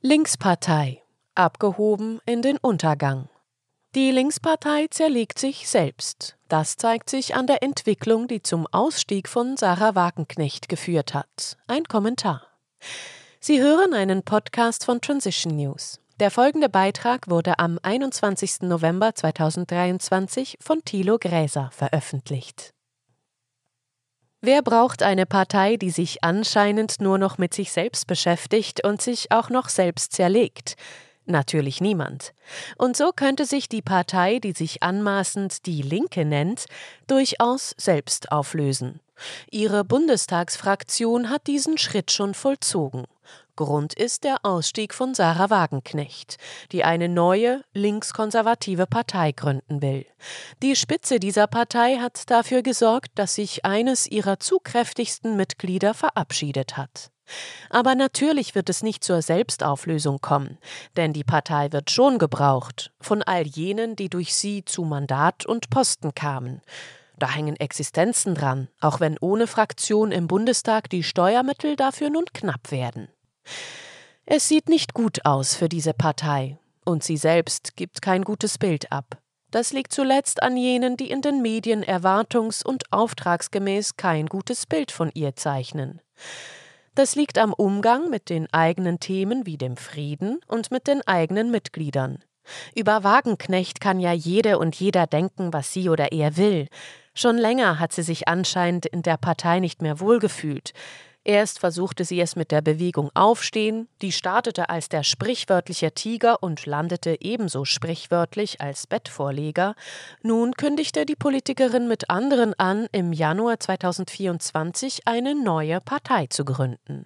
Linkspartei abgehoben in den Untergang. Die Linkspartei zerlegt sich selbst. Das zeigt sich an der Entwicklung, die zum Ausstieg von Sarah Wagenknecht geführt hat. Ein Kommentar. Sie hören einen Podcast von Transition News. Der folgende Beitrag wurde am 21. November 2023 von Thilo Gräser veröffentlicht. Wer braucht eine Partei, die sich anscheinend nur noch mit sich selbst beschäftigt und sich auch noch selbst zerlegt? Natürlich niemand. Und so könnte sich die Partei, die sich anmaßend die Linke nennt, durchaus selbst auflösen. Ihre Bundestagsfraktion hat diesen Schritt schon vollzogen. Grund ist der Ausstieg von Sarah Wagenknecht, die eine neue linkskonservative Partei gründen will. Die Spitze dieser Partei hat dafür gesorgt, dass sich eines ihrer zugkräftigsten Mitglieder verabschiedet hat. Aber natürlich wird es nicht zur Selbstauflösung kommen, denn die Partei wird schon gebraucht von all jenen, die durch sie zu Mandat und Posten kamen. Da hängen Existenzen dran, auch wenn ohne Fraktion im Bundestag die Steuermittel dafür nun knapp werden. Es sieht nicht gut aus für diese Partei, und sie selbst gibt kein gutes Bild ab. Das liegt zuletzt an jenen, die in den Medien erwartungs- und auftragsgemäß kein gutes Bild von ihr zeichnen. Das liegt am Umgang mit den eigenen Themen wie dem Frieden und mit den eigenen Mitgliedern. Über Wagenknecht kann ja jede und jeder denken, was sie oder er will. Schon länger hat sie sich anscheinend in der Partei nicht mehr wohlgefühlt. Erst versuchte sie es mit der Bewegung Aufstehen, die startete als der sprichwörtliche Tiger und landete ebenso sprichwörtlich als Bettvorleger. Nun kündigte die Politikerin mit anderen an, im Januar 2024 eine neue Partei zu gründen.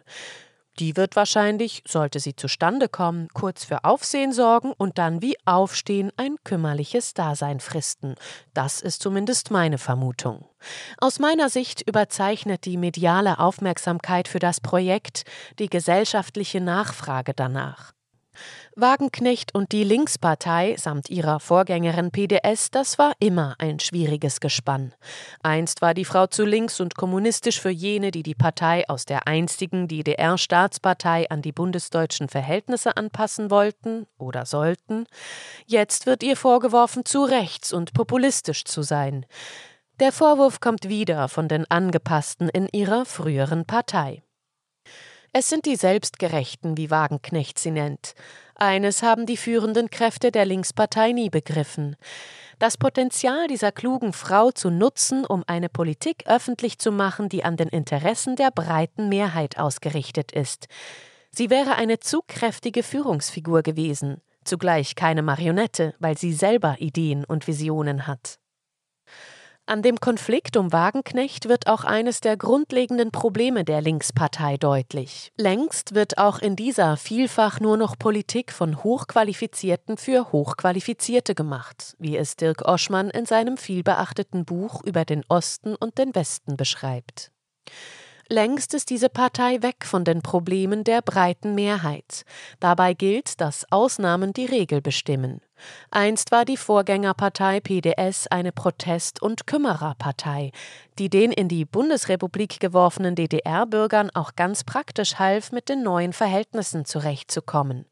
Die wird wahrscheinlich, sollte sie zustande kommen, kurz für Aufsehen sorgen und dann wie Aufstehen ein kümmerliches Dasein fristen. Das ist zumindest meine Vermutung. Aus meiner Sicht überzeichnet die mediale Aufmerksamkeit für das Projekt die gesellschaftliche Nachfrage danach. Wagenknecht und die Linkspartei samt ihrer Vorgängerin PDS, das war immer ein schwieriges Gespann. Einst war die Frau zu links und kommunistisch für jene, die die Partei aus der einstigen DDR-Staatspartei an die bundesdeutschen Verhältnisse anpassen wollten oder sollten. Jetzt wird ihr vorgeworfen, zu rechts und populistisch zu sein. Der Vorwurf kommt wieder von den Angepassten in ihrer früheren Partei. Es sind die Selbstgerechten, wie Wagenknecht sie nennt. Eines haben die führenden Kräfte der Linkspartei nie begriffen. Das Potenzial dieser klugen Frau zu nutzen, um eine Politik öffentlich zu machen, die an den Interessen der breiten Mehrheit ausgerichtet ist. Sie wäre eine zu kräftige Führungsfigur gewesen, zugleich keine Marionette, weil sie selber Ideen und Visionen hat. An dem Konflikt um Wagenknecht wird auch eines der grundlegenden Probleme der Linkspartei deutlich. Längst wird auch in dieser vielfach nur noch Politik von Hochqualifizierten für Hochqualifizierte gemacht, wie es Dirk Oschmann in seinem vielbeachteten Buch über den Osten und den Westen beschreibt. Längst ist diese Partei weg von den Problemen der breiten Mehrheit. Dabei gilt, dass Ausnahmen die Regel bestimmen. Einst war die Vorgängerpartei PDS eine Protest- und Kümmererpartei, die den in die Bundesrepublik geworfenen DDR-Bürgern auch ganz praktisch half, mit den neuen Verhältnissen zurechtzukommen.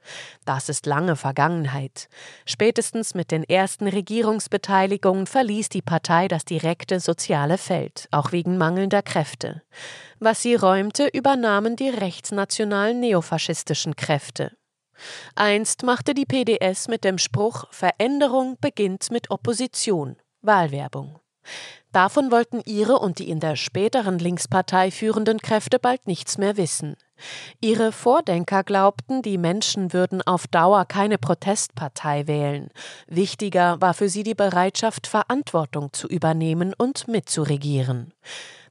Das ist lange Vergangenheit. Spätestens mit den ersten Regierungsbeteiligungen verließ die Partei das direkte soziale Feld, auch wegen mangelnder Kräfte. Was sie räumte, übernahmen die rechtsnationalen neofaschistischen Kräfte. Einst machte die PDS mit dem Spruch Veränderung beginnt mit Opposition Wahlwerbung. Davon wollten ihre und die in der späteren Linkspartei führenden Kräfte bald nichts mehr wissen. Ihre Vordenker glaubten, die Menschen würden auf Dauer keine Protestpartei wählen. Wichtiger war für sie die Bereitschaft, Verantwortung zu übernehmen und mitzuregieren.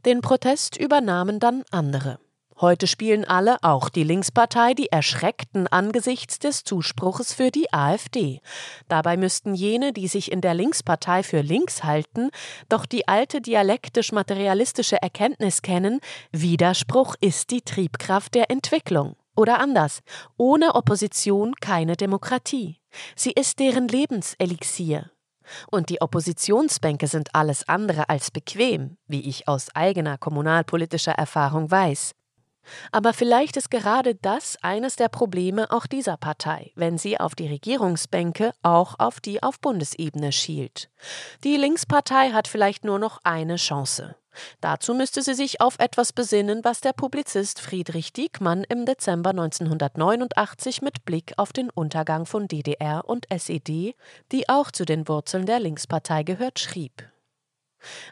Den Protest übernahmen dann andere. Heute spielen alle, auch die Linkspartei, die Erschreckten angesichts des Zuspruches für die AfD. Dabei müssten jene, die sich in der Linkspartei für links halten, doch die alte dialektisch-materialistische Erkenntnis kennen, Widerspruch ist die Triebkraft der Entwicklung. Oder anders, ohne Opposition keine Demokratie. Sie ist deren Lebenselixier. Und die Oppositionsbänke sind alles andere als bequem, wie ich aus eigener kommunalpolitischer Erfahrung weiß. Aber vielleicht ist gerade das eines der Probleme auch dieser Partei, wenn sie auf die Regierungsbänke auch auf die auf Bundesebene schielt. Die Linkspartei hat vielleicht nur noch eine Chance. Dazu müsste sie sich auf etwas besinnen, was der Publizist Friedrich Diekmann im Dezember 1989 mit Blick auf den Untergang von DDR und SED, die auch zu den Wurzeln der Linkspartei gehört, schrieb.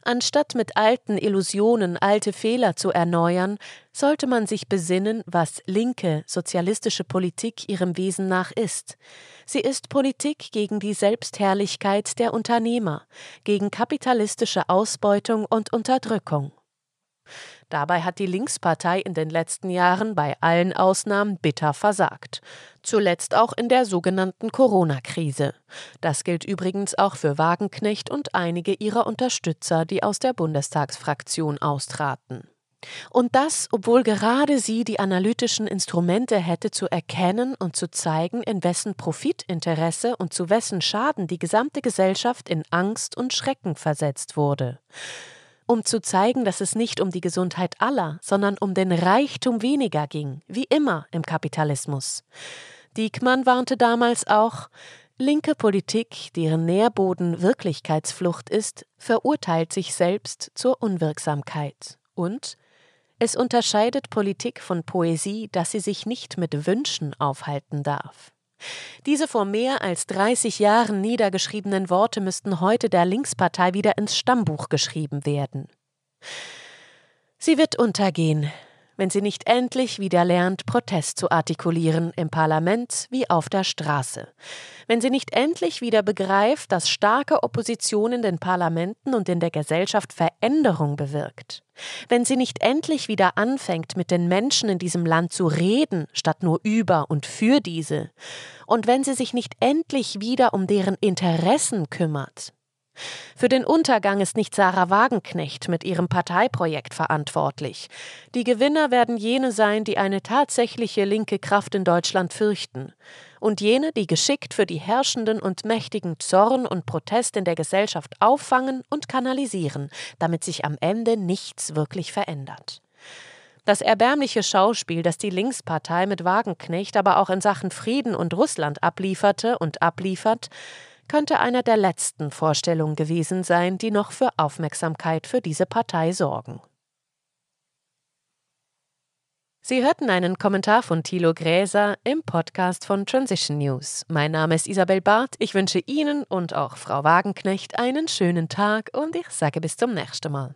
Anstatt mit alten Illusionen alte Fehler zu erneuern, sollte man sich besinnen, was linke sozialistische Politik ihrem Wesen nach ist. Sie ist Politik gegen die Selbstherrlichkeit der Unternehmer, gegen kapitalistische Ausbeutung und Unterdrückung. Dabei hat die Linkspartei in den letzten Jahren bei allen Ausnahmen bitter versagt. Zuletzt auch in der sogenannten Corona-Krise. Das gilt übrigens auch für Wagenknecht und einige ihrer Unterstützer, die aus der Bundestagsfraktion austraten. Und das, obwohl gerade sie die analytischen Instrumente hätte zu erkennen und zu zeigen, in wessen Profitinteresse und zu wessen Schaden die gesamte Gesellschaft in Angst und Schrecken versetzt wurde um zu zeigen, dass es nicht um die Gesundheit aller, sondern um den Reichtum weniger ging, wie immer im Kapitalismus. Diekmann warnte damals auch, linke Politik, deren Nährboden Wirklichkeitsflucht ist, verurteilt sich selbst zur Unwirksamkeit. Und es unterscheidet Politik von Poesie, dass sie sich nicht mit Wünschen aufhalten darf. Diese vor mehr als 30 Jahren niedergeschriebenen Worte müssten heute der Linkspartei wieder ins Stammbuch geschrieben werden. Sie wird untergehen, wenn sie nicht endlich wieder lernt, Protest zu artikulieren im Parlament wie auf der Straße, wenn sie nicht endlich wieder begreift, dass starke Opposition in den Parlamenten und in der Gesellschaft Veränderung bewirkt, wenn sie nicht endlich wieder anfängt, mit den Menschen in diesem Land zu reden, statt nur über und für diese, und wenn sie sich nicht endlich wieder um deren Interessen kümmert, für den Untergang ist nicht Sarah Wagenknecht mit ihrem Parteiprojekt verantwortlich. Die Gewinner werden jene sein, die eine tatsächliche linke Kraft in Deutschland fürchten. Und jene, die geschickt für die Herrschenden und Mächtigen Zorn und Protest in der Gesellschaft auffangen und kanalisieren, damit sich am Ende nichts wirklich verändert. Das erbärmliche Schauspiel, das die Linkspartei mit Wagenknecht aber auch in Sachen Frieden und Russland ablieferte und abliefert, könnte einer der letzten Vorstellungen gewesen sein, die noch für Aufmerksamkeit für diese Partei sorgen. Sie hörten einen Kommentar von Thilo Gräser im Podcast von Transition News. Mein Name ist Isabel Barth. Ich wünsche Ihnen und auch Frau Wagenknecht einen schönen Tag und ich sage bis zum nächsten Mal.